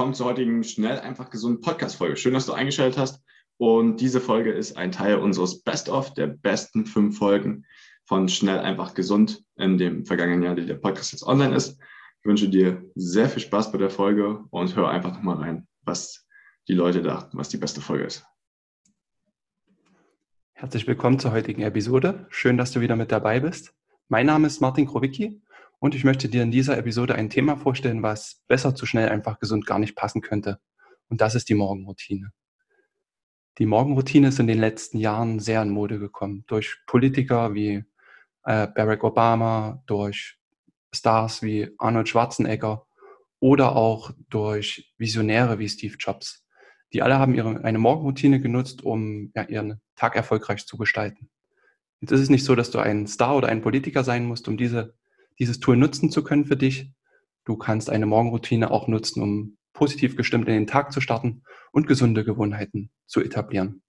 Willkommen zur heutigen Schnell, einfach gesund Podcast-Folge. Schön, dass du eingeschaltet hast. Und diese Folge ist ein Teil unseres Best-of der besten fünf Folgen von Schnell, einfach gesund in dem vergangenen Jahr, die der Podcast jetzt online ist. Ich wünsche dir sehr viel Spaß bei der Folge und hör einfach nochmal rein, was die Leute dachten, was die beste Folge ist. Herzlich willkommen zur heutigen Episode. Schön, dass du wieder mit dabei bist. Mein Name ist Martin Krowicki und ich möchte dir in dieser Episode ein Thema vorstellen, was besser zu schnell einfach gesund gar nicht passen könnte. Und das ist die Morgenroutine. Die Morgenroutine ist in den letzten Jahren sehr in Mode gekommen. Durch Politiker wie äh, Barack Obama, durch Stars wie Arnold Schwarzenegger oder auch durch Visionäre wie Steve Jobs. Die alle haben ihre, eine Morgenroutine genutzt, um ja, ihren Tag erfolgreich zu gestalten. Jetzt ist es nicht so, dass du ein Star oder ein Politiker sein musst, um diese dieses Tool nutzen zu können für dich. Du kannst eine Morgenroutine auch nutzen, um positiv gestimmt in den Tag zu starten und gesunde Gewohnheiten zu etablieren.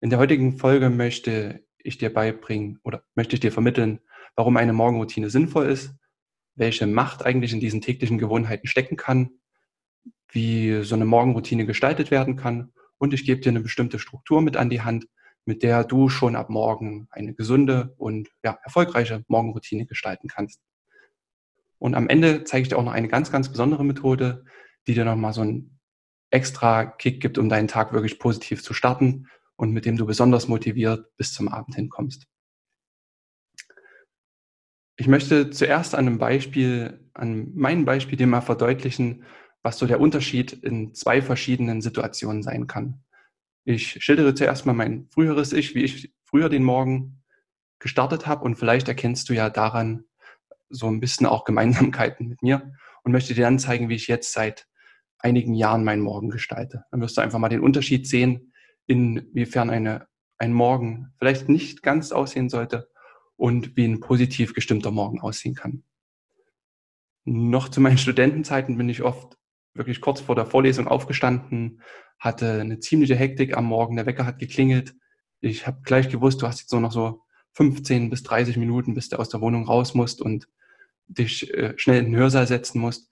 In der heutigen Folge möchte ich dir beibringen oder möchte ich dir vermitteln, warum eine Morgenroutine sinnvoll ist, welche Macht eigentlich in diesen täglichen Gewohnheiten stecken kann, wie so eine Morgenroutine gestaltet werden kann und ich gebe dir eine bestimmte Struktur mit an die Hand, mit der du schon ab morgen eine gesunde und ja, erfolgreiche Morgenroutine gestalten kannst. Und am Ende zeige ich dir auch noch eine ganz, ganz besondere Methode, die dir nochmal so einen extra Kick gibt, um deinen Tag wirklich positiv zu starten und mit dem du besonders motiviert bis zum Abend hinkommst. Ich möchte zuerst an einem Beispiel, an meinem Beispiel dir mal verdeutlichen, was so der Unterschied in zwei verschiedenen Situationen sein kann. Ich schildere zuerst mal mein früheres Ich, wie ich früher den Morgen gestartet habe und vielleicht erkennst du ja daran so ein bisschen auch Gemeinsamkeiten mit mir und möchte dir dann zeigen, wie ich jetzt seit einigen Jahren meinen Morgen gestalte. Dann wirst du einfach mal den Unterschied sehen, inwiefern eine, ein Morgen vielleicht nicht ganz aussehen sollte und wie ein positiv gestimmter Morgen aussehen kann. Noch zu meinen Studentenzeiten bin ich oft wirklich kurz vor der Vorlesung aufgestanden, hatte eine ziemliche Hektik am Morgen, der Wecker hat geklingelt. Ich habe gleich gewusst, du hast jetzt nur noch so 15 bis 30 Minuten, bis du aus der Wohnung raus musst und dich äh, schnell in den Hörsaal setzen musst.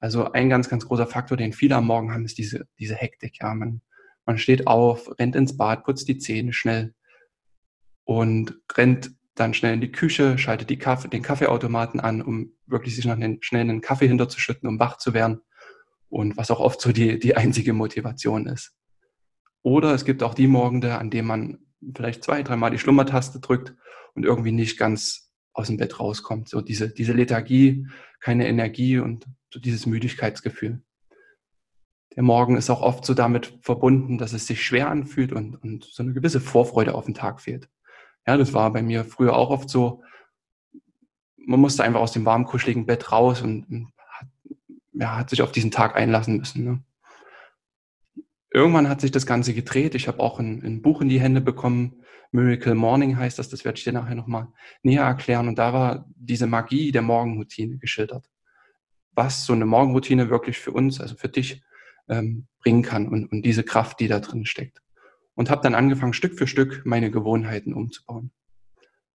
Also ein ganz, ganz großer Faktor, den viele am Morgen haben, ist diese, diese Hektik. Ja, man, man steht auf, rennt ins Bad, putzt die Zähne schnell und rennt dann schnell in die Küche, schaltet die Kaffee, den Kaffeeautomaten an, um wirklich sich noch einen, schnell einen Kaffee hinterzuschütten, um wach zu werden und was auch oft so die, die einzige Motivation ist. Oder es gibt auch die Morgende, an denen man vielleicht zwei, dreimal die Schlummertaste drückt und irgendwie nicht ganz aus dem Bett rauskommt. So diese, diese Lethargie, keine Energie und so dieses Müdigkeitsgefühl. Der Morgen ist auch oft so damit verbunden, dass es sich schwer anfühlt und, und so eine gewisse Vorfreude auf den Tag fehlt. Ja, das war bei mir früher auch oft so. Man musste einfach aus dem warm kuscheligen Bett raus und, und ja, hat sich auf diesen Tag einlassen müssen. Ne? Irgendwann hat sich das Ganze gedreht. Ich habe auch ein, ein, Buch in die Hände bekommen. Miracle Morning heißt das. Das werde ich dir nachher nochmal näher erklären. Und da war diese Magie der Morgenroutine geschildert. Was so eine Morgenroutine wirklich für uns, also für dich, ähm, bringen kann und, und diese Kraft, die da drin steckt. Und habe dann angefangen, Stück für Stück meine Gewohnheiten umzubauen.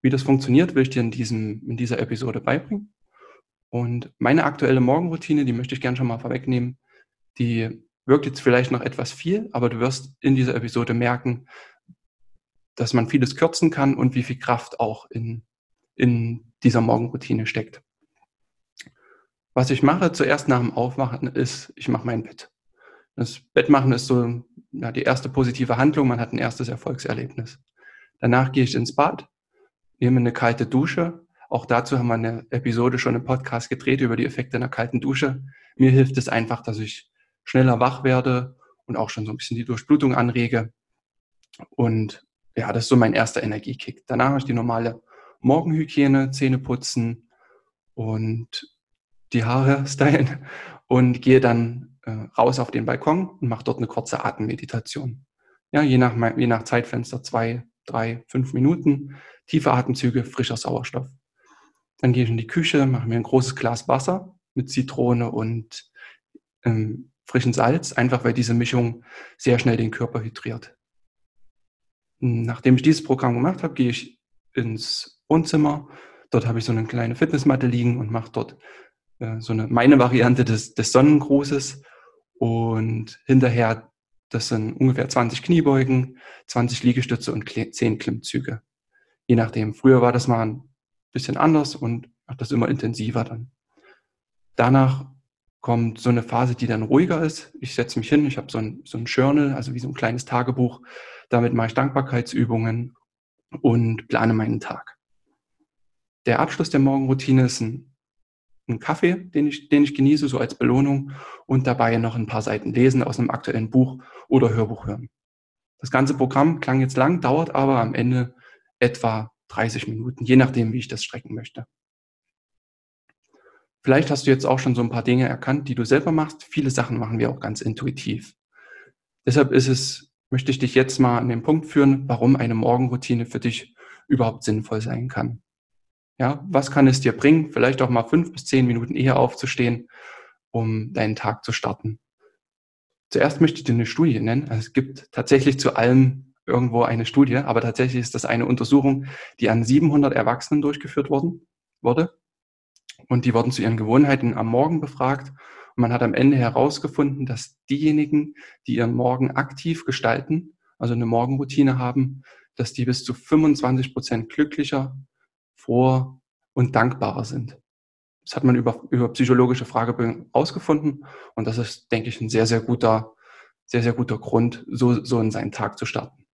Wie das funktioniert, will ich dir in, diesem, in dieser Episode beibringen. Und meine aktuelle Morgenroutine, die möchte ich gerne schon mal vorwegnehmen, die wirkt jetzt vielleicht noch etwas viel, aber du wirst in dieser Episode merken, dass man vieles kürzen kann und wie viel Kraft auch in, in dieser Morgenroutine steckt. Was ich mache zuerst nach dem Aufwachen ist, ich mache mein Bett. Das Bettmachen ist so ja, die erste positive Handlung, man hat ein erstes Erfolgserlebnis. Danach gehe ich ins Bad, nehme eine kalte Dusche auch dazu haben wir eine Episode schon im Podcast gedreht über die Effekte einer kalten Dusche. Mir hilft es einfach, dass ich schneller wach werde und auch schon so ein bisschen die Durchblutung anrege. Und ja, das ist so mein erster Energiekick. Danach habe ich die normale Morgenhygiene, Zähne putzen und die Haare stylen und gehe dann äh, raus auf den Balkon und mache dort eine kurze Atemmeditation. Ja, je nach, je nach Zeitfenster zwei, drei, fünf Minuten. Tiefe Atemzüge, frischer Sauerstoff. Dann gehe ich in die Küche, mache mir ein großes Glas Wasser mit Zitrone und ähm, frischen Salz, einfach weil diese Mischung sehr schnell den Körper hydriert. Nachdem ich dieses Programm gemacht habe, gehe ich ins Wohnzimmer. Dort habe ich so eine kleine Fitnessmatte liegen und mache dort äh, so eine meine Variante des, des Sonnengrußes. Und hinterher, das sind ungefähr 20 Kniebeugen, 20 Liegestütze und 10 Klimmzüge. Je nachdem. Früher war das mal ein bisschen anders und mache das immer intensiver dann. Danach kommt so eine Phase, die dann ruhiger ist. Ich setze mich hin, ich habe so ein, so ein Journal, also wie so ein kleines Tagebuch. Damit mache ich Dankbarkeitsübungen und plane meinen Tag. Der Abschluss der Morgenroutine ist ein, ein Kaffee, den ich, den ich genieße, so als Belohnung und dabei noch ein paar Seiten lesen aus einem aktuellen Buch oder Hörbuch hören. Das ganze Programm klang jetzt lang, dauert aber am Ende etwa 30 Minuten, je nachdem, wie ich das strecken möchte. Vielleicht hast du jetzt auch schon so ein paar Dinge erkannt, die du selber machst. Viele Sachen machen wir auch ganz intuitiv. Deshalb ist es, möchte ich dich jetzt mal an den Punkt führen, warum eine Morgenroutine für dich überhaupt sinnvoll sein kann. Ja, was kann es dir bringen, vielleicht auch mal fünf bis zehn Minuten eher aufzustehen, um deinen Tag zu starten? Zuerst möchte ich dir eine Studie nennen. Also es gibt tatsächlich zu allem irgendwo eine Studie, aber tatsächlich ist das eine Untersuchung, die an 700 Erwachsenen durchgeführt worden, wurde. Und die wurden zu ihren Gewohnheiten am Morgen befragt. Und man hat am Ende herausgefunden, dass diejenigen, die ihren Morgen aktiv gestalten, also eine Morgenroutine haben, dass die bis zu 25 Prozent glücklicher, froher und dankbarer sind. Das hat man über, über psychologische Fragebögen herausgefunden. Und das ist, denke ich, ein sehr, sehr guter, sehr, sehr guter Grund, so, so in seinen Tag zu starten.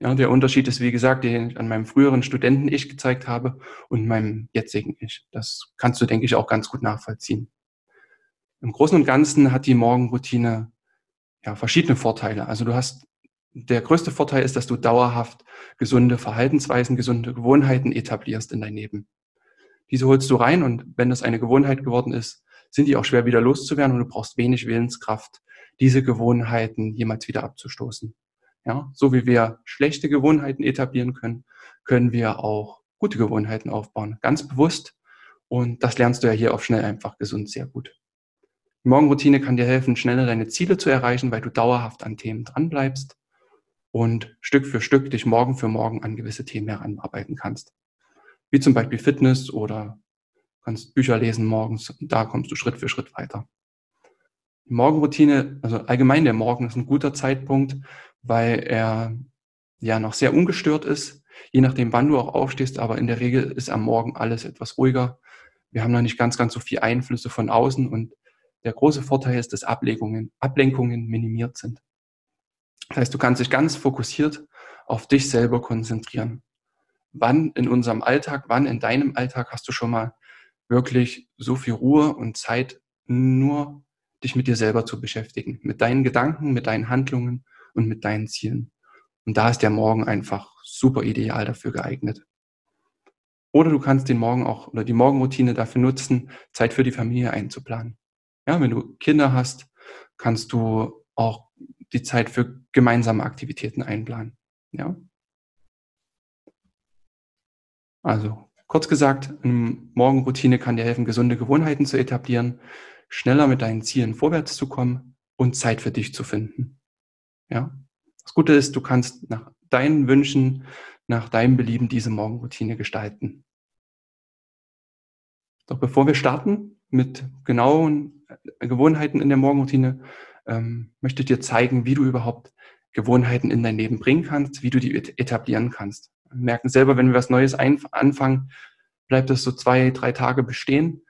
Ja, der Unterschied ist, wie gesagt, den ich an meinem früheren Studenten-Ich gezeigt habe und meinem jetzigen Ich. Das kannst du, denke ich, auch ganz gut nachvollziehen. Im Großen und Ganzen hat die Morgenroutine ja, verschiedene Vorteile. Also du hast, der größte Vorteil ist, dass du dauerhaft gesunde Verhaltensweisen, gesunde Gewohnheiten etablierst in dein Leben. Diese holst du rein und wenn das eine Gewohnheit geworden ist, sind die auch schwer wieder loszuwerden und du brauchst wenig Willenskraft, diese Gewohnheiten jemals wieder abzustoßen. Ja, so wie wir schlechte Gewohnheiten etablieren können, können wir auch gute Gewohnheiten aufbauen. Ganz bewusst. Und das lernst du ja hier auf schnell einfach gesund sehr gut. Die Morgenroutine kann dir helfen, schneller deine Ziele zu erreichen, weil du dauerhaft an Themen dranbleibst und Stück für Stück dich morgen für morgen an gewisse Themen heranarbeiten kannst. Wie zum Beispiel Fitness oder kannst Bücher lesen morgens. Da kommst du Schritt für Schritt weiter. Die Morgenroutine, also allgemein der Morgen ist ein guter Zeitpunkt, weil er ja noch sehr ungestört ist, je nachdem, wann du auch aufstehst, aber in der Regel ist am Morgen alles etwas ruhiger. Wir haben noch nicht ganz, ganz so viel Einflüsse von außen und der große Vorteil ist, dass Ablenkungen, Ablenkungen minimiert sind. Das heißt, du kannst dich ganz fokussiert auf dich selber konzentrieren. Wann in unserem Alltag, wann in deinem Alltag hast du schon mal wirklich so viel Ruhe und Zeit, nur dich mit dir selber zu beschäftigen, mit deinen Gedanken, mit deinen Handlungen und mit deinen Zielen. Und da ist der Morgen einfach super ideal dafür geeignet. Oder du kannst den Morgen auch oder die Morgenroutine dafür nutzen, Zeit für die Familie einzuplanen. Ja, wenn du Kinder hast, kannst du auch die Zeit für gemeinsame Aktivitäten einplanen. Ja. Also, kurz gesagt, eine Morgenroutine kann dir helfen, gesunde Gewohnheiten zu etablieren, schneller mit deinen Zielen vorwärts zu kommen und Zeit für dich zu finden. Ja. Das Gute ist, du kannst nach deinen Wünschen, nach deinem Belieben diese Morgenroutine gestalten. Doch bevor wir starten mit genauen äh, Gewohnheiten in der Morgenroutine, ähm, möchte ich dir zeigen, wie du überhaupt Gewohnheiten in dein Leben bringen kannst, wie du die etablieren kannst. Wir merken selber, wenn wir was Neues anfangen, bleibt es so zwei, drei Tage bestehen,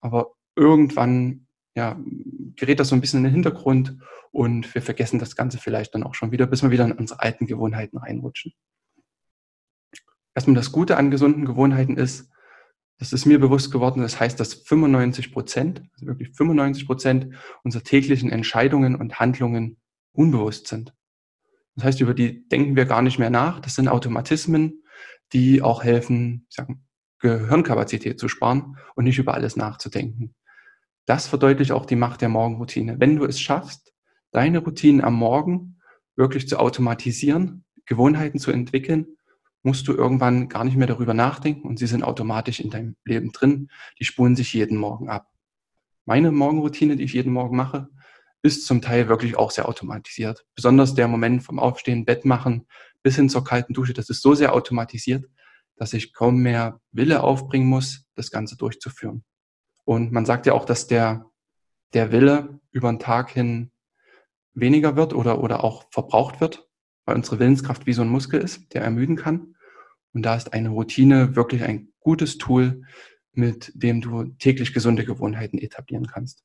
aber irgendwann ja, gerät das so ein bisschen in den Hintergrund und wir vergessen das Ganze vielleicht dann auch schon wieder, bis wir wieder in unsere alten Gewohnheiten reinrutschen. Erstmal das Gute an gesunden Gewohnheiten ist, das ist mir bewusst geworden, das heißt, dass 95 Prozent, also wirklich 95 Prozent unserer täglichen Entscheidungen und Handlungen unbewusst sind. Das heißt, über die denken wir gar nicht mehr nach. Das sind Automatismen, die auch helfen, ich sag, Gehirnkapazität zu sparen und nicht über alles nachzudenken. das verdeutlicht auch die Macht der Morgenroutine. Wenn du es schaffst, deine Routinen am Morgen wirklich zu automatisieren, Gewohnheiten zu entwickeln, musst du irgendwann gar nicht mehr darüber nachdenken und sie sind automatisch in deinem Leben drin. Die spulen sich jeden Morgen ab. Meine Morgenroutine, die ich jeden Morgen mache, ist zum Teil wirklich auch sehr automatisiert. Besonders der Moment vom Aufstehen, Bett machen, bis hin zur kalten Dusche, das ist so sehr automatisiert, dass ich kaum mehr Wille aufbringen muss, das Ganze durchzuführen. Und man sagt ja auch, dass der, der Wille über den Tag hin weniger wird oder, oder auch verbraucht wird, weil unsere Willenskraft wie so ein Muskel ist, der ermüden kann. Und da ist eine Routine wirklich ein gutes Tool, mit dem du täglich gesunde Gewohnheiten etablieren kannst.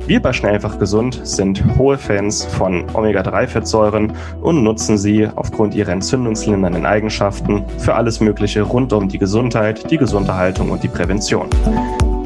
Wir bei Schnellfach Gesund sind hohe Fans von Omega-3-Fettsäuren und nutzen sie aufgrund ihrer entzündungslindernden Eigenschaften für alles Mögliche rund um die Gesundheit, die Gesunderhaltung und die Prävention.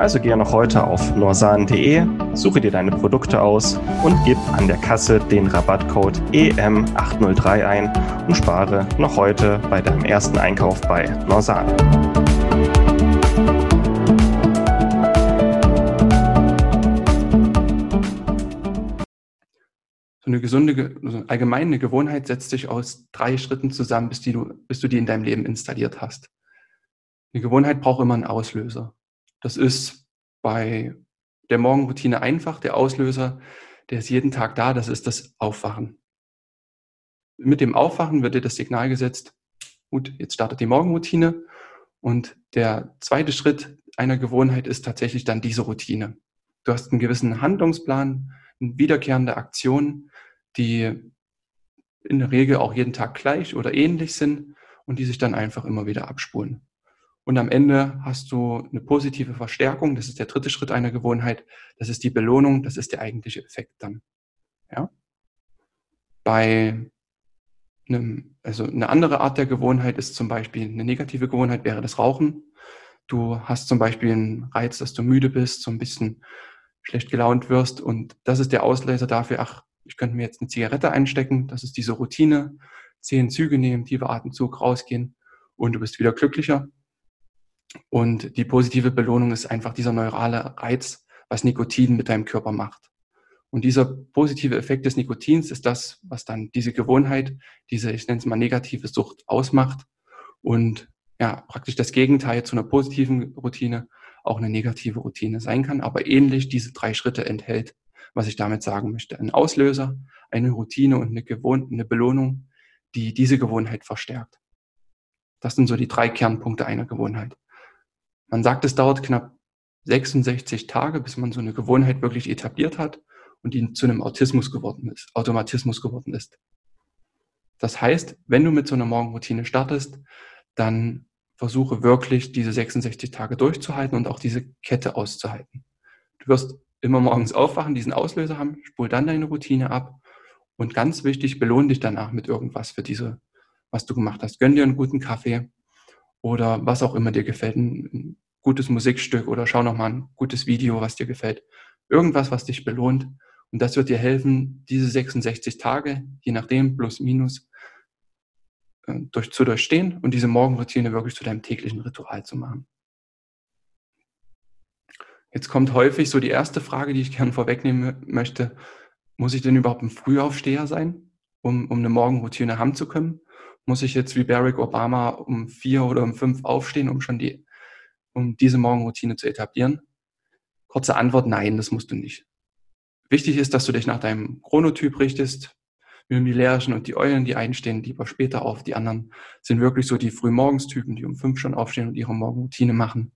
Also gehe noch heute auf norsan.de, suche dir deine Produkte aus und gib an der Kasse den Rabattcode EM803 ein und spare noch heute bei deinem ersten Einkauf bei Norsan. Eine gesunde, allgemeine Gewohnheit setzt sich aus drei Schritten zusammen, bis, die du, bis du die in deinem Leben installiert hast. Eine Gewohnheit braucht immer einen Auslöser. Das ist bei der Morgenroutine einfach. Der Auslöser, der ist jeden Tag da, das ist das Aufwachen. Mit dem Aufwachen wird dir das Signal gesetzt, gut, jetzt startet die Morgenroutine. Und der zweite Schritt einer Gewohnheit ist tatsächlich dann diese Routine. Du hast einen gewissen Handlungsplan, wiederkehrende Aktionen, die in der Regel auch jeden Tag gleich oder ähnlich sind und die sich dann einfach immer wieder abspulen. Und am Ende hast du eine positive Verstärkung. Das ist der dritte Schritt einer Gewohnheit. Das ist die Belohnung. Das ist der eigentliche Effekt dann. Ja? Bei einem, also eine andere Art der Gewohnheit ist zum Beispiel eine negative Gewohnheit wäre das Rauchen. Du hast zum Beispiel einen Reiz, dass du müde bist, so ein bisschen schlecht gelaunt wirst und das ist der Auslöser dafür, ach, ich könnte mir jetzt eine Zigarette einstecken. Das ist diese Routine. Zehn Züge nehmen, tiefer Atemzug rausgehen und du bist wieder glücklicher. Und die positive Belohnung ist einfach dieser neurale Reiz, was Nikotin mit deinem Körper macht. Und dieser positive Effekt des Nikotins ist das, was dann diese Gewohnheit, diese, ich nenne es mal negative Sucht ausmacht und ja, praktisch das Gegenteil zu einer positiven Routine auch eine negative Routine sein kann, aber ähnlich diese drei Schritte enthält, was ich damit sagen möchte. Ein Auslöser, eine Routine und eine, Gewohn eine Belohnung, die diese Gewohnheit verstärkt. Das sind so die drei Kernpunkte einer Gewohnheit. Man sagt, es dauert knapp 66 Tage, bis man so eine Gewohnheit wirklich etabliert hat und die zu einem Autismus geworden ist, Automatismus geworden ist. Das heißt, wenn du mit so einer Morgenroutine startest, dann versuche wirklich diese 66 Tage durchzuhalten und auch diese Kette auszuhalten. Du wirst immer morgens aufwachen, diesen Auslöser haben, spul dann deine Routine ab und ganz wichtig, belohne dich danach mit irgendwas für diese, was du gemacht hast. Gönn dir einen guten Kaffee, oder was auch immer dir gefällt, ein, gutes Musikstück oder schau nochmal ein gutes Video, was dir gefällt. Irgendwas, was dich belohnt. Und das wird dir helfen, diese 66 Tage, je nachdem, plus minus, äh, durch, zu durchstehen und diese Morgenroutine wirklich zu deinem täglichen Ritual zu machen. Jetzt kommt häufig so die erste Frage, die ich gerne vorwegnehmen möchte. Muss ich denn überhaupt ein Frühaufsteher sein, um, um eine Morgenroutine haben zu können? Muss ich jetzt wie Barack Obama um vier oder um fünf aufstehen, um schon die, um diese Morgenroutine zu etablieren? Kurze Antwort, nein, das musst du nicht. Wichtig ist, dass du dich nach deinem Chronotyp richtest. Wir die Lerchen und die Eulen, die einen stehen lieber später auf. Die anderen sind wirklich so die Frühmorgenstypen, die um fünf schon aufstehen und ihre Morgenroutine machen.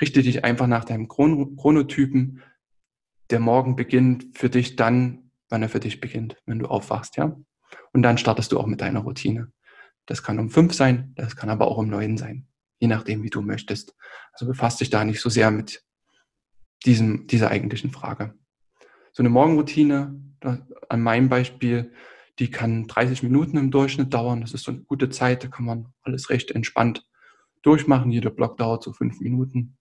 Richte dich einfach nach deinem Chronotypen. Der Morgen beginnt für dich dann, wann er für dich beginnt, wenn du aufwachst, ja. Und dann startest du auch mit deiner Routine. Das kann um fünf sein, das kann aber auch um neun sein, je nachdem, wie du möchtest. Also befasst dich da nicht so sehr mit diesem, dieser eigentlichen Frage. So eine Morgenroutine, an meinem Beispiel, die kann 30 Minuten im Durchschnitt dauern. Das ist so eine gute Zeit, da kann man alles recht entspannt durchmachen. Jeder Block dauert so fünf Minuten.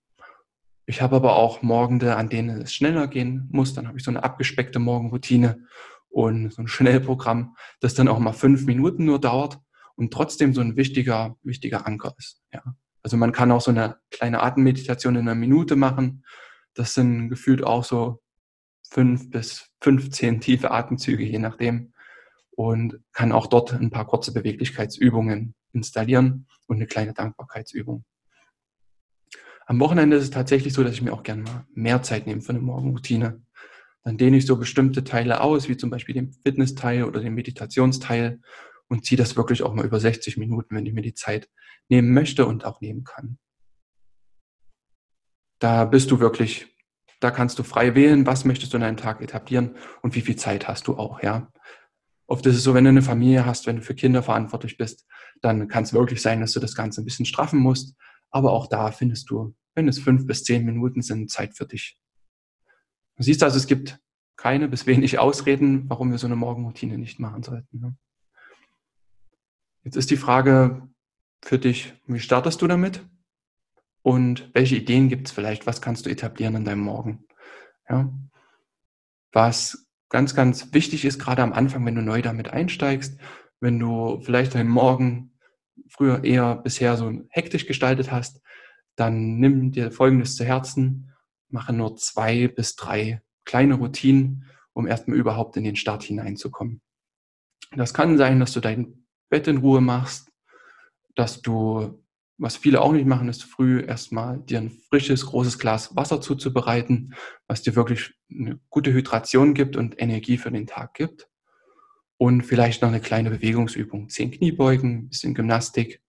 Ich habe aber auch Morgende, an denen es schneller gehen muss. Dann habe ich so eine abgespeckte Morgenroutine und so ein Schnellprogramm, das dann auch mal fünf Minuten nur dauert und trotzdem so ein wichtiger, wichtiger Anker ist. Ja. Also man kann auch so eine kleine Atemmeditation in einer Minute machen. Das sind gefühlt auch so fünf bis 15 tiefe Atemzüge, je nachdem. Und kann auch dort ein paar kurze Beweglichkeitsübungen installieren und eine kleine Dankbarkeitsübung. Am Wochenende ist es tatsächlich so, dass ich mir auch gerne mal mehr Zeit nehme für eine Morgenroutine. Dann dehne ich so bestimmte Teile aus, wie zum Beispiel den Fitnessteil oder den Meditationsteil und ziehe das wirklich auch mal über 60 Minuten, wenn ich mir die Zeit nehmen möchte und auch nehmen kann. Da bist du wirklich, da kannst du frei wählen, was möchtest du in deinen Tag etablieren und wie viel Zeit hast du auch, ja. Oft ist es so, wenn du eine Familie hast, wenn du für Kinder verantwortlich bist, dann kann es wirklich sein, dass du das Ganze ein bisschen straffen musst. Aber auch da findest du, wenn es fünf bis zehn Minuten sind, Zeit für dich. Du siehst also, es gibt keine bis wenig Ausreden, warum wir so eine Morgenroutine nicht machen sollten. Ne? Jetzt ist die Frage für dich, wie startest du damit? Und welche Ideen gibt es vielleicht? Was kannst du etablieren in deinem Morgen? Ja? Was ganz, ganz wichtig ist, gerade am Anfang, wenn du neu damit einsteigst, wenn du vielleicht deinen Morgen früher eher bisher so hektisch gestaltet hast, dann nimm dir Folgendes zu Herzen, mache nur zwei bis drei kleine Routinen, um erstmal überhaupt in den Start hineinzukommen. Das kann sein, dass du dein Bett in Ruhe machst, dass du, was viele auch nicht machen, ist früh erstmal dir ein frisches, großes Glas Wasser zuzubereiten, was dir wirklich eine gute Hydration gibt und Energie für den Tag gibt und vielleicht noch eine kleine Bewegungsübung. Zehn Kniebeugen, ein bisschen Gymnastik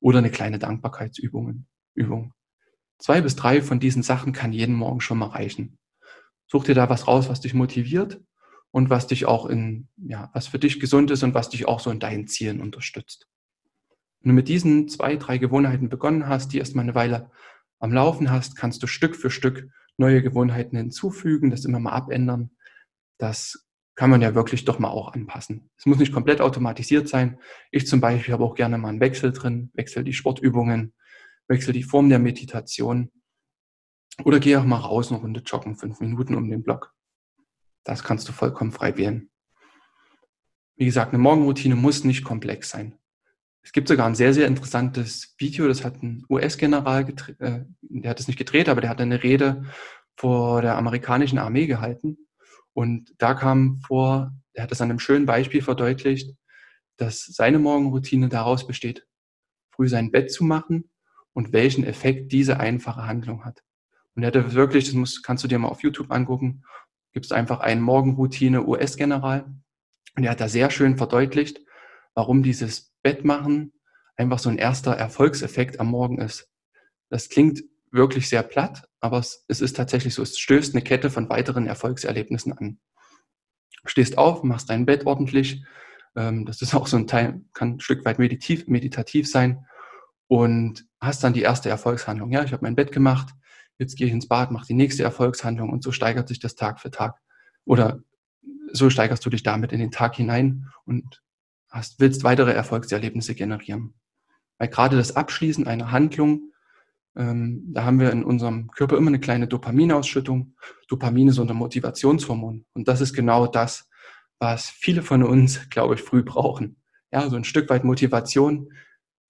oder eine kleine Dankbarkeitsübung. Übung. Zwei bis drei von diesen Sachen kann jeden Morgen schon mal reichen. Such dir da was raus, was dich motiviert und was dich auch in, ja, was für dich gesund ist und was dich auch so in deinen Zielen unterstützt. Wenn du mit diesen zwei, drei Gewohnheiten begonnen hast, die erstmal eine Weile am Laufen hast, kannst du Stück für Stück neue Gewohnheiten hinzufügen, das immer mal abändern. Das kann man ja wirklich doch mal auch anpassen. Es muss nicht komplett automatisiert sein. Ich zum Beispiel habe auch gerne mal einen Wechsel drin, wechsel die Sportübungen, wechsel die Form der Meditation oder gehe auch mal raus eine Runde joggen, fünf Minuten um den Block. Das kannst du vollkommen frei wählen. Wie gesagt, eine Morgenroutine muss nicht komplex sein. Es gibt sogar ein sehr, sehr interessantes Video, das hat ein US-General, äh, der hat es nicht gedreht, aber der hat eine Rede vor der amerikanischen Armee gehalten und da kam vor, er hat es an einem schönen Beispiel verdeutlicht, dass seine Morgenroutine daraus besteht, früh sein Bett zu machen und welchen Effekt diese einfache Handlung hat. Und er hatte wirklich, das muss, kannst du dir mal auf YouTube angucken, gibt es einfach einen Morgenroutine US-General. Und er hat da sehr schön verdeutlicht, warum dieses Bettmachen einfach so ein erster Erfolgseffekt am Morgen ist. Das klingt wirklich sehr platt, aber es, es ist tatsächlich so, es stößt eine Kette von weiteren Erfolgserlebnissen an. Stehst auf, machst dein Bett ordentlich, ähm, das ist auch so ein Teil, kann ein Stück weit meditativ, meditativ sein und hast dann die erste Erfolgshandlung. Ja, ich habe mein Bett gemacht, jetzt gehe ich ins Bad, mache die nächste Erfolgshandlung und so steigert sich das Tag für Tag. Oder so steigerst du dich damit in den Tag hinein und hast, willst weitere Erfolgserlebnisse generieren. Weil gerade das Abschließen einer Handlung ähm, da haben wir in unserem Körper immer eine kleine Dopaminausschüttung. Dopamin ist unser Motivationshormon. Und das ist genau das, was viele von uns, glaube ich, früh brauchen. Ja, so ein Stück weit Motivation,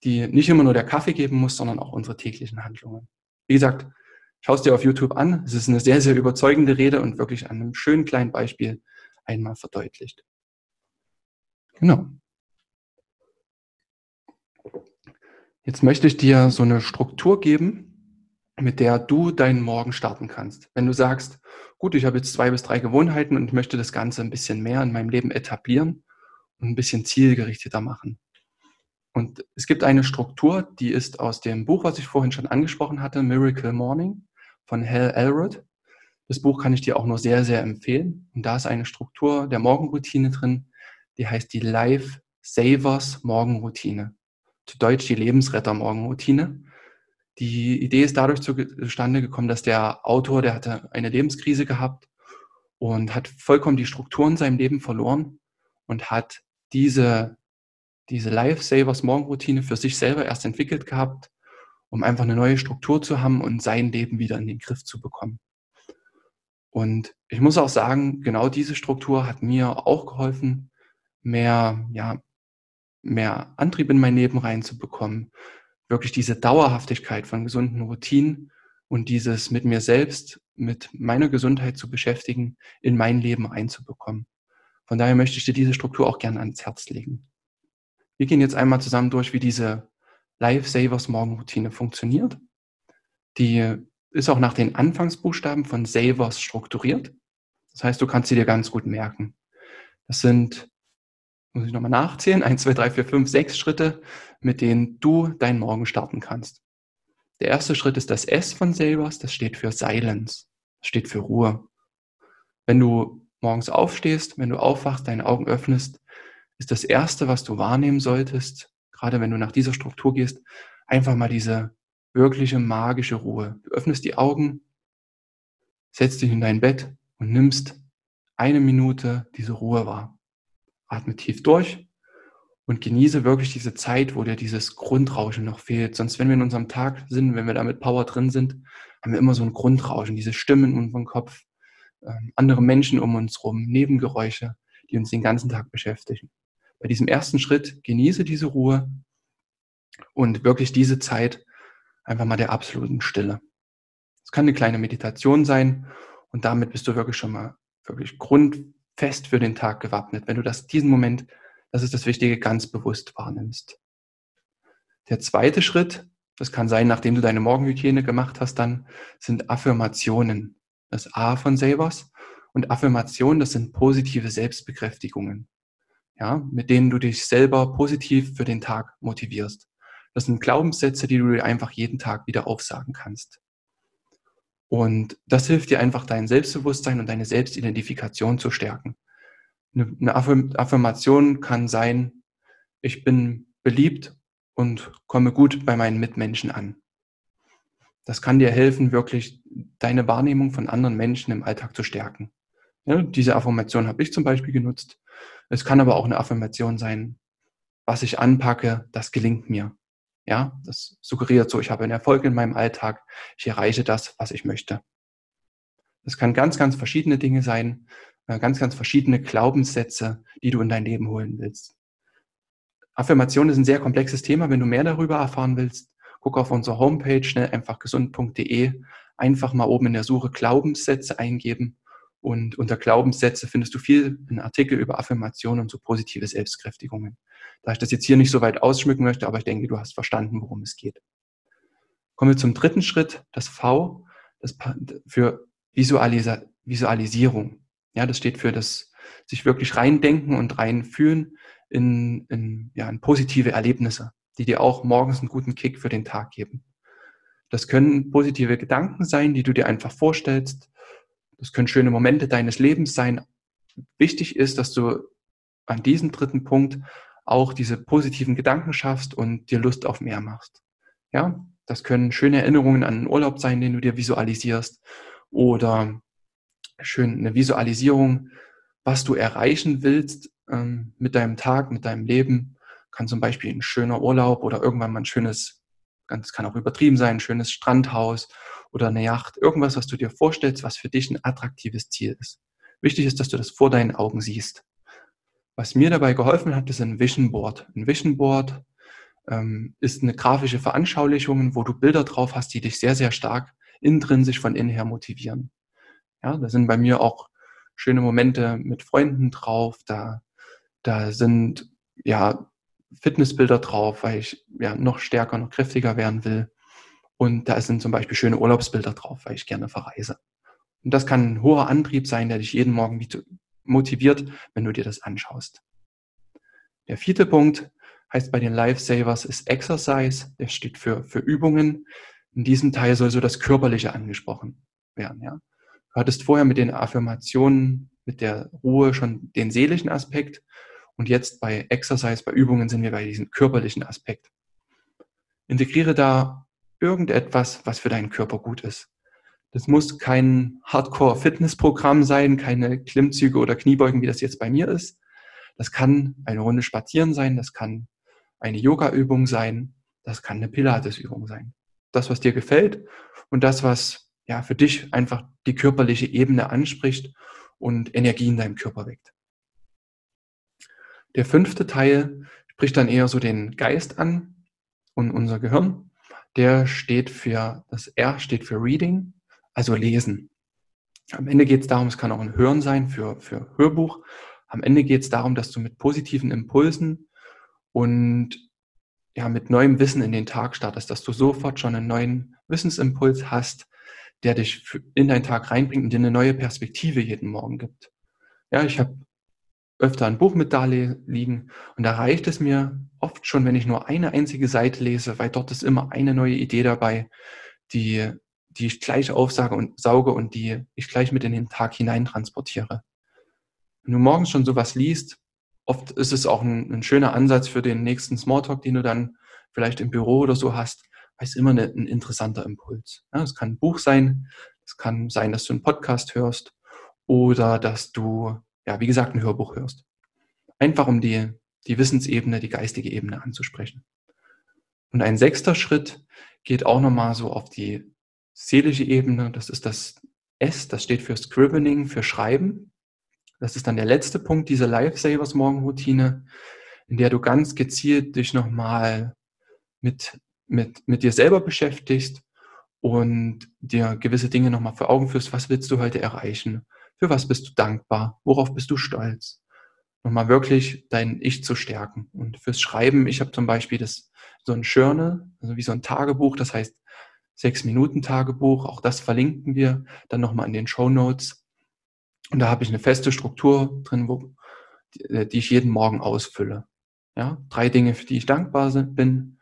die nicht immer nur der Kaffee geben muss, sondern auch unsere täglichen Handlungen. Wie gesagt, Schau es dir auf YouTube an. Es ist eine sehr, sehr überzeugende Rede und wirklich an einem schönen kleinen Beispiel einmal verdeutlicht. Genau. Jetzt möchte ich dir so eine Struktur geben, mit der du deinen Morgen starten kannst. Wenn du sagst, gut, ich habe jetzt zwei bis drei Gewohnheiten und möchte das Ganze ein bisschen mehr in meinem Leben etablieren und ein bisschen zielgerichteter machen. Und es gibt eine Struktur, die ist aus dem Buch, was ich vorhin schon angesprochen hatte, Miracle Morning von Hal Elrod. Das Buch kann ich dir auch nur sehr, sehr empfehlen. Und da ist eine Struktur der Morgenroutine drin, die heißt die Life Savers Morgenroutine. Zu Deutsch die Lebensretter Morgenroutine. Die Idee ist dadurch zustande gekommen, dass der Autor, der hatte eine Lebenskrise gehabt und hat vollkommen die Struktur in seinem Leben verloren und hat diese, diese Life Savers Morgenroutine für sich selber erst entwickelt gehabt, um einfach eine neue Struktur zu haben und sein Leben wieder in den Griff zu bekommen. Und ich muss auch sagen, genau diese Struktur hat mir auch geholfen, mehr, ja, mehr Antrieb in mein Leben reinzubekommen, wirklich diese Dauerhaftigkeit von gesunden Routinen und dieses mit mir selbst, mit meiner Gesundheit zu beschäftigen, in mein Leben reinzubekommen. Von daher möchte ich dir diese Struktur auch gerne ans Herz legen. Wir gehen jetzt einmal zusammen durch, wie diese Life Savers Morgenroutine funktioniert. Die ist auch nach den Anfangsbuchstaben von Savers strukturiert. Das heißt, du kannst sie dir ganz gut merken. Das sind, muss ich nochmal nachzählen, 1, 2, 3, 4, 5, 6 Schritte, mit denen du deinen Morgen starten kannst. Der erste Schritt ist das S von Savers, das steht für Silence, das steht für Ruhe. Wenn du morgens aufstehst, wenn du aufwachst, deine Augen öffnest, ist das Erste, was du wahrnehmen solltest, gerade wenn du nach dieser Struktur gehst, einfach mal diese wirkliche magische Ruhe. Du öffnest die Augen, setzt dich in dein Bett und nimmst eine Minute diese Ruhe wahr. Atme tief durch und genieße wirklich diese Zeit, wo dir dieses Grundrauschen noch fehlt. Sonst, wenn wir in unserem Tag sind, wenn wir da mit Power drin sind, haben wir immer so ein Grundrauschen, diese Stimmen in unserem Kopf, äh, andere Menschen um uns rum, Nebengeräusche, die uns den ganzen Tag beschäftigen. Bei diesem ersten Schritt genieße diese Ruhe und wirklich diese Zeit einfach mal der absoluten Stille. Es kann eine kleine Meditation sein und damit bist du wirklich schon mal wirklich grundfest für den Tag gewappnet, wenn du das diesen Moment, das ist das Wichtige, ganz bewusst wahrnimmst. Der zweite Schritt, das kann sein, nachdem du deine Morgenhygiene gemacht hast, dann sind Affirmationen. Das A von Savers und Affirmationen, das sind positive Selbstbekräftigungen, ja, mit denen du dich selber positiv für den Tag motivierst. Das sind Glaubenssätze, die du dir einfach jeden Tag wieder aufsagen kannst. Und das hilft dir einfach, dein Selbstbewusstsein und deine Selbstidentifikation zu stärken. Eine Affirmation kann sein, ich bin beliebt und komme gut bei meinen Mitmenschen an. Das kann dir helfen, wirklich deine Wahrnehmung von anderen Menschen im Alltag zu stärken. Ja, diese Affirmation habe ich zum Beispiel genutzt. Es kann aber auch eine Affirmation sein, was ich anpacke, das gelingt mir. Ja, das suggeriert so, ich habe einen Erfolg in meinem Alltag, ich erreiche das, was ich möchte. Das kann ganz, ganz verschiedene Dinge sein, äh, ganz, ganz verschiedene Glaubenssätze, die du in dein Leben holen willst. Affirmation ist ein sehr komplexes Thema. Wenn du mehr darüber erfahren willst, guck auf unsere Homepage schnell einfach gesund.de, einfach mal oben in der Suche Glaubenssätze eingeben und unter Glaubenssätze findest du viel einen Artikel über Affirmationen und so positive Selbstkräftigungen. Da ich das jetzt hier nicht so weit ausschmücken möchte, aber ich denke, du hast verstanden, worum es geht. Kommen wir zum dritten Schritt, das V, das für Visualisa Visualisierung. Ja, das steht für das sich wirklich reindenken und reinfühlen in, in, ja, in positive Erlebnisse, die dir auch morgens einen guten Kick für den Tag geben. Das können positive Gedanken sein, die du dir einfach vorstellst. Das können schöne Momente deines Lebens sein. Wichtig ist, dass du an diesem dritten Punkt auch diese positiven Gedanken schaffst und dir Lust auf mehr machst. Ja, das können schöne Erinnerungen an einen Urlaub sein, den du dir visualisierst oder schön eine Visualisierung, was du erreichen willst ähm, mit deinem Tag, mit deinem Leben. Kann zum Beispiel ein schöner Urlaub oder irgendwann mal ein schönes, ganz kann auch übertrieben sein, ein schönes Strandhaus oder eine Yacht. Irgendwas, was du dir vorstellst, was für dich ein attraktives Ziel ist. Wichtig ist, dass du das vor deinen Augen siehst. Was mir dabei geholfen hat, ist ein Vision Board. Ein Vision Board ähm, ist eine grafische Veranschaulichung, wo du Bilder drauf hast, die dich sehr, sehr stark intrinsisch von innen her motivieren. Ja, da sind bei mir auch schöne Momente mit Freunden drauf, da, da sind ja Fitnessbilder drauf, weil ich ja noch stärker, noch kräftiger werden will. Und da sind zum Beispiel schöne Urlaubsbilder drauf, weil ich gerne verreise. Und das kann ein hoher Antrieb sein, der dich jeden Morgen motiviert, wenn du dir das anschaust. Der vierte Punkt heißt bei den Lifesavers ist Exercise. Der steht für, für Übungen. In diesem Teil soll so das Körperliche angesprochen werden. Ja? Du hattest vorher mit den Affirmationen, mit der Ruhe schon den seelischen Aspekt. Und jetzt bei Exercise, bei Übungen sind wir bei diesem körperlichen Aspekt. Integriere da irgendetwas, was für deinen Körper gut ist. Das muss kein Hardcore-Fitness-Programm sein, keine Klimmzüge oder Kniebeugen, wie das jetzt bei mir ist. Das kann eine Runde spazieren sein, das kann eine Yoga-Übung sein, das kann eine Pilates-Übung sein. Das, was dir gefällt und das, was ja für dich einfach die körperliche Ebene anspricht und Energie in deinem Körper weckt. Der fünfte Teil spricht dann eher so den Geist an und unser Gehirn. Der steht für, das R steht für Reading, also Lesen. Am Ende geht es darum, es kann auch ein Hören sein für, für Hörbuch. Am Ende geht es darum, dass du mit positiven Impulsen und ja, mit neuem Wissen in den Tag startest, dass du sofort schon einen neuen Wissensimpuls hast, der dich in deinen Tag reinbringt und dir eine neue Perspektive jeden Morgen gibt. Ja, ich habe öfter ein Buch mit da liegen und da reicht es mir oft schon, wenn ich nur eine einzige Seite lese, weil dort ist immer eine neue Idee dabei, die, die ich gleich aufsage und sauge und die ich gleich mit in den Tag hinein transportiere. Wenn du morgens schon sowas liest, oft ist es auch ein, ein schöner Ansatz für den nächsten Smalltalk, den du dann vielleicht im Büro oder so hast, weil es immer eine, ein interessanter Impuls. Ja, es kann ein Buch sein, es kann sein, dass du einen Podcast hörst oder dass du, ja, wie gesagt, ein Hörbuch hörst. Einfach um die, die Wissensebene, die geistige Ebene anzusprechen. Und ein sechster Schritt geht auch nochmal so auf die seelische Ebene. Das ist das S, das steht für Scrivening, für Schreiben. Das ist dann der letzte Punkt dieser Lifesavers Morgenroutine, in der du ganz gezielt dich nochmal mit, mit, mit dir selber beschäftigst und dir gewisse Dinge nochmal vor Augen führst. Was willst du heute erreichen? Für was bist du dankbar? Worauf bist du stolz? Nochmal wirklich dein Ich zu stärken. Und fürs Schreiben, ich habe zum Beispiel das, so ein Journal, also wie so ein Tagebuch, das heißt sechs Minuten Tagebuch. Auch das verlinken wir dann nochmal in den Show Notes. Und da habe ich eine feste Struktur drin, wo, die, die ich jeden Morgen ausfülle. Ja, drei Dinge, für die ich dankbar bin.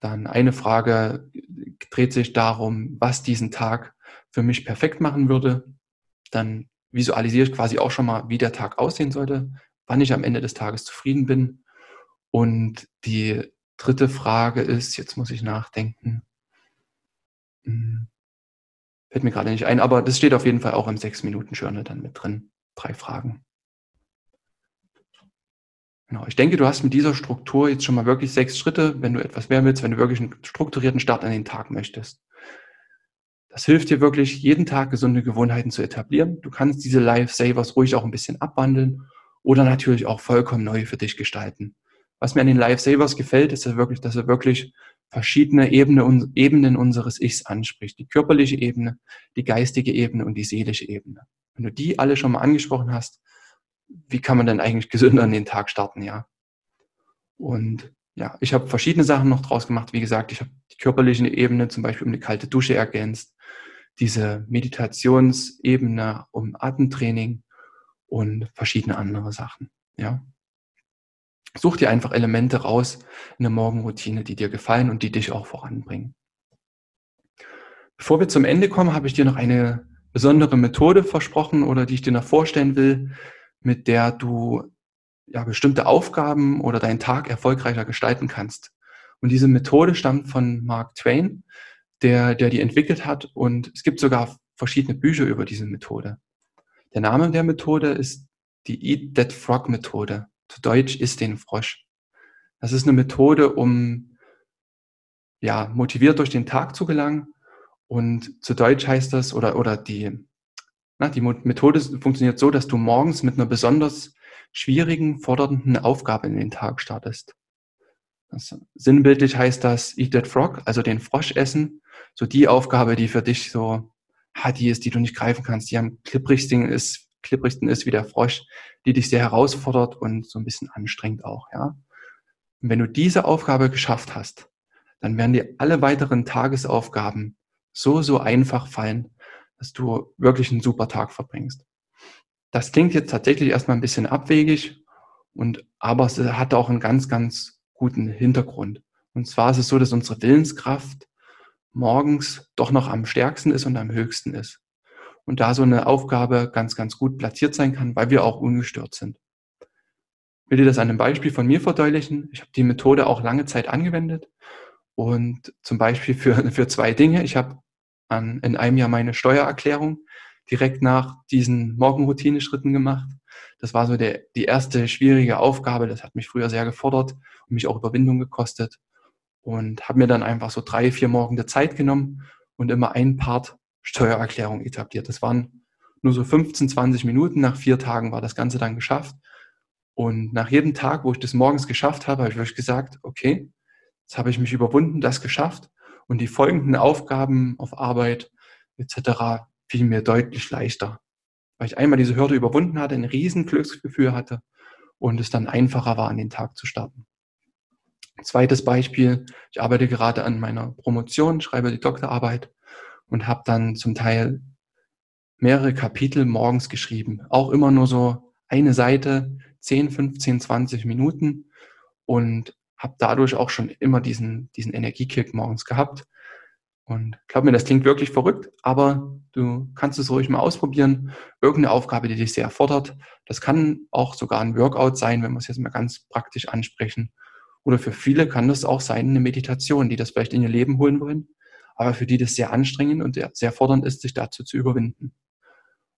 Dann eine Frage dreht sich darum, was diesen Tag für mich perfekt machen würde. Dann visualisiere ich quasi auch schon mal, wie der Tag aussehen sollte, wann ich am Ende des Tages zufrieden bin. Und die dritte Frage ist, jetzt muss ich nachdenken, hm, Fällt mir gerade nicht ein, aber das steht auf jeden Fall auch im 6-Minuten-Journal dann mit drin. Drei Fragen. Genau. Ich denke, du hast mit dieser Struktur jetzt schon mal wirklich sechs Schritte, wenn du etwas mehr willst, wenn du wirklich einen strukturierten Start an den Tag möchtest. Das hilft dir wirklich, jeden Tag gesunde Gewohnheiten zu etablieren. Du kannst diese Life-Savers ruhig auch ein bisschen abwandeln oder natürlich auch vollkommen neu für dich gestalten. Was mir an den Life-Savers gefällt, ist ja wirklich, dass er wirklich verschiedene Ebene, Ebenen unseres Ichs anspricht. Die körperliche Ebene, die geistige Ebene und die seelische Ebene. Wenn du die alle schon mal angesprochen hast, wie kann man denn eigentlich gesünder in den Tag starten, ja? Und ja, ich habe verschiedene Sachen noch draus gemacht. Wie gesagt, ich habe die körperliche Ebene zum Beispiel um eine kalte Dusche ergänzt, diese Meditationsebene um Atemtraining und verschiedene andere Sachen, ja. Such dir einfach Elemente raus in der Morgenroutine, die dir gefallen und die dich auch voranbringen. Bevor wir zum Ende kommen, habe ich dir noch eine besondere Methode versprochen oder die ich dir noch vorstellen will, mit der du ja, bestimmte Aufgaben oder deinen Tag erfolgreicher gestalten kannst. Und diese Methode stammt von Mark Twain, der, der die entwickelt hat. Und es gibt sogar verschiedene Bücher über diese Methode. Der Name der Methode ist die Eat That Frog Methode. Zu Deutsch ist den Frosch. Das ist eine Methode, um ja, motiviert durch den Tag zu gelangen. Und zu Deutsch heißt das, oder, oder die, na, die Methode funktioniert so, dass du morgens mit einer besonders schwierigen, fordernden Aufgabe in den Tag startest. Das, sinnbildlich heißt das Eat that Frog, also den Frosch essen. So die Aufgabe, die für dich so, ha, die ist, die du nicht greifen kannst, die am klipprigsten ist, klipprigsten ist wie der Frosch, die dich sehr herausfordert und so ein bisschen anstrengt auch, ja. Und wenn du diese Aufgabe geschafft hast, dann werden dir alle weiteren Tagesaufgaben so, so einfach fallen, dass du wirklich einen super Tag verbringst. Das klingt jetzt tatsächlich erstmal ein bisschen abwegig und, aber es hat auch einen ganz, ganz guten Hintergrund. Und zwar ist es so, dass unsere Willenskraft morgens doch noch am stärksten ist und am höchsten ist. Und da so eine Aufgabe ganz, ganz gut platziert sein kann, weil wir auch ungestört sind. Ich will dir das an einem Beispiel von mir verdeutlichen. Ich habe die Methode auch lange Zeit angewendet und zum Beispiel für, für zwei Dinge. Ich habe an, in einem Jahr meine Steuererklärung direkt nach diesen Morgenroutine-Schritten gemacht. Das war so der, die erste schwierige Aufgabe. Das hat mich früher sehr gefordert und mich auch Überwindung gekostet. Und habe mir dann einfach so drei, vier Morgen Zeit genommen und immer ein Part Steuererklärung etabliert. Das waren nur so 15, 20 Minuten. Nach vier Tagen war das Ganze dann geschafft. Und nach jedem Tag, wo ich das morgens geschafft habe, habe ich wirklich gesagt, okay, jetzt habe ich mich überwunden, das geschafft. Und die folgenden Aufgaben auf Arbeit etc. fielen mir deutlich leichter. Weil ich einmal diese Hürde überwunden hatte, ein riesen Glücksgefühl hatte und es dann einfacher war, an den Tag zu starten. Zweites Beispiel, ich arbeite gerade an meiner Promotion, schreibe die Doktorarbeit und habe dann zum Teil mehrere Kapitel morgens geschrieben. Auch immer nur so eine Seite, 10, 15, 20 Minuten und habe dadurch auch schon immer diesen, diesen Energiekick morgens gehabt. Und glaub mir, das klingt wirklich verrückt, aber du kannst es ruhig mal ausprobieren. Irgendeine Aufgabe, die dich sehr fordert. Das kann auch sogar ein Workout sein, wenn wir es jetzt mal ganz praktisch ansprechen. Oder für viele kann das auch sein, eine Meditation, die das vielleicht in ihr Leben holen wollen, aber für die das sehr anstrengend und sehr fordernd ist, sich dazu zu überwinden.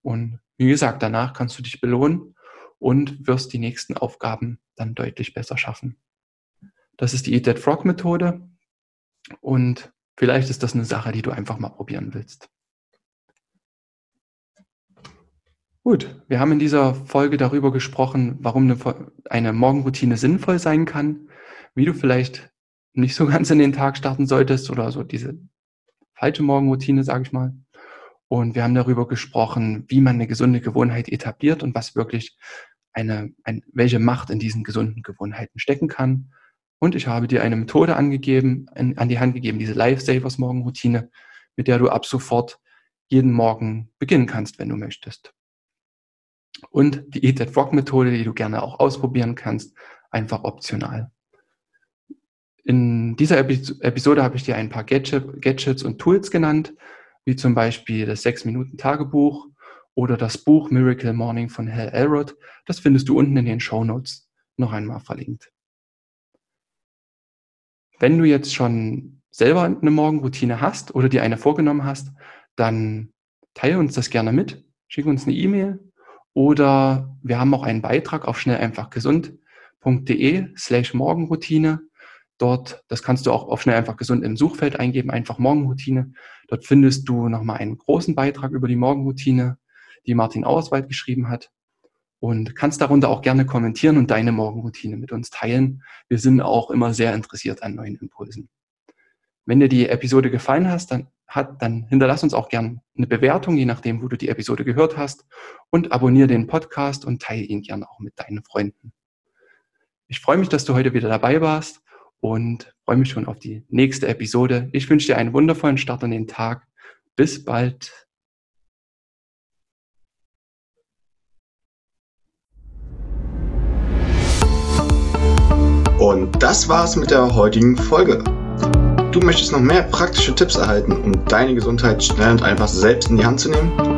Und wie gesagt, danach kannst du dich belohnen und wirst die nächsten Aufgaben dann deutlich besser schaffen. Das ist die Eat That Frog Methode. Und vielleicht ist das eine Sache, die du einfach mal probieren willst. Gut, wir haben in dieser Folge darüber gesprochen, warum eine, eine Morgenroutine sinnvoll sein kann, wie du vielleicht nicht so ganz in den Tag starten solltest oder so diese falsche Morgenroutine, sage ich mal. Und wir haben darüber gesprochen, wie man eine gesunde Gewohnheit etabliert und was wirklich eine, ein, welche Macht in diesen gesunden Gewohnheiten stecken kann. Und ich habe dir eine Methode angegeben, an die Hand gegeben, diese Lifesavers Morgenroutine, mit der du ab sofort jeden Morgen beginnen kannst, wenn du möchtest. Und die Eat That Rock Methode, die du gerne auch ausprobieren kannst, einfach optional. In dieser Episode habe ich dir ein paar Gadgets und Tools genannt, wie zum Beispiel das 6-Minuten-Tagebuch oder das Buch Miracle Morning von Hal Elrod. Das findest du unten in den Show Notes noch einmal verlinkt. Wenn du jetzt schon selber eine Morgenroutine hast oder dir eine vorgenommen hast, dann teile uns das gerne mit, schick uns eine E-Mail oder wir haben auch einen Beitrag auf schnelleinfachgesund.de slash Morgenroutine. Dort, das kannst du auch auf schnell einfach gesund im Suchfeld eingeben, einfach Morgenroutine. Dort findest du nochmal einen großen Beitrag über die Morgenroutine, die Martin Auerswald geschrieben hat und kannst darunter auch gerne kommentieren und deine Morgenroutine mit uns teilen. Wir sind auch immer sehr interessiert an neuen Impulsen. Wenn dir die Episode gefallen hast, dann, hat, dann hinterlass uns auch gerne eine Bewertung, je nachdem, wo du die Episode gehört hast und abonniere den Podcast und teile ihn gerne auch mit deinen Freunden. Ich freue mich, dass du heute wieder dabei warst und freue mich schon auf die nächste Episode. Ich wünsche dir einen wundervollen Start an den Tag. Bis bald. Und das war's mit der heutigen Folge. Du möchtest noch mehr praktische Tipps erhalten, um deine Gesundheit schnell und einfach selbst in die Hand zu nehmen?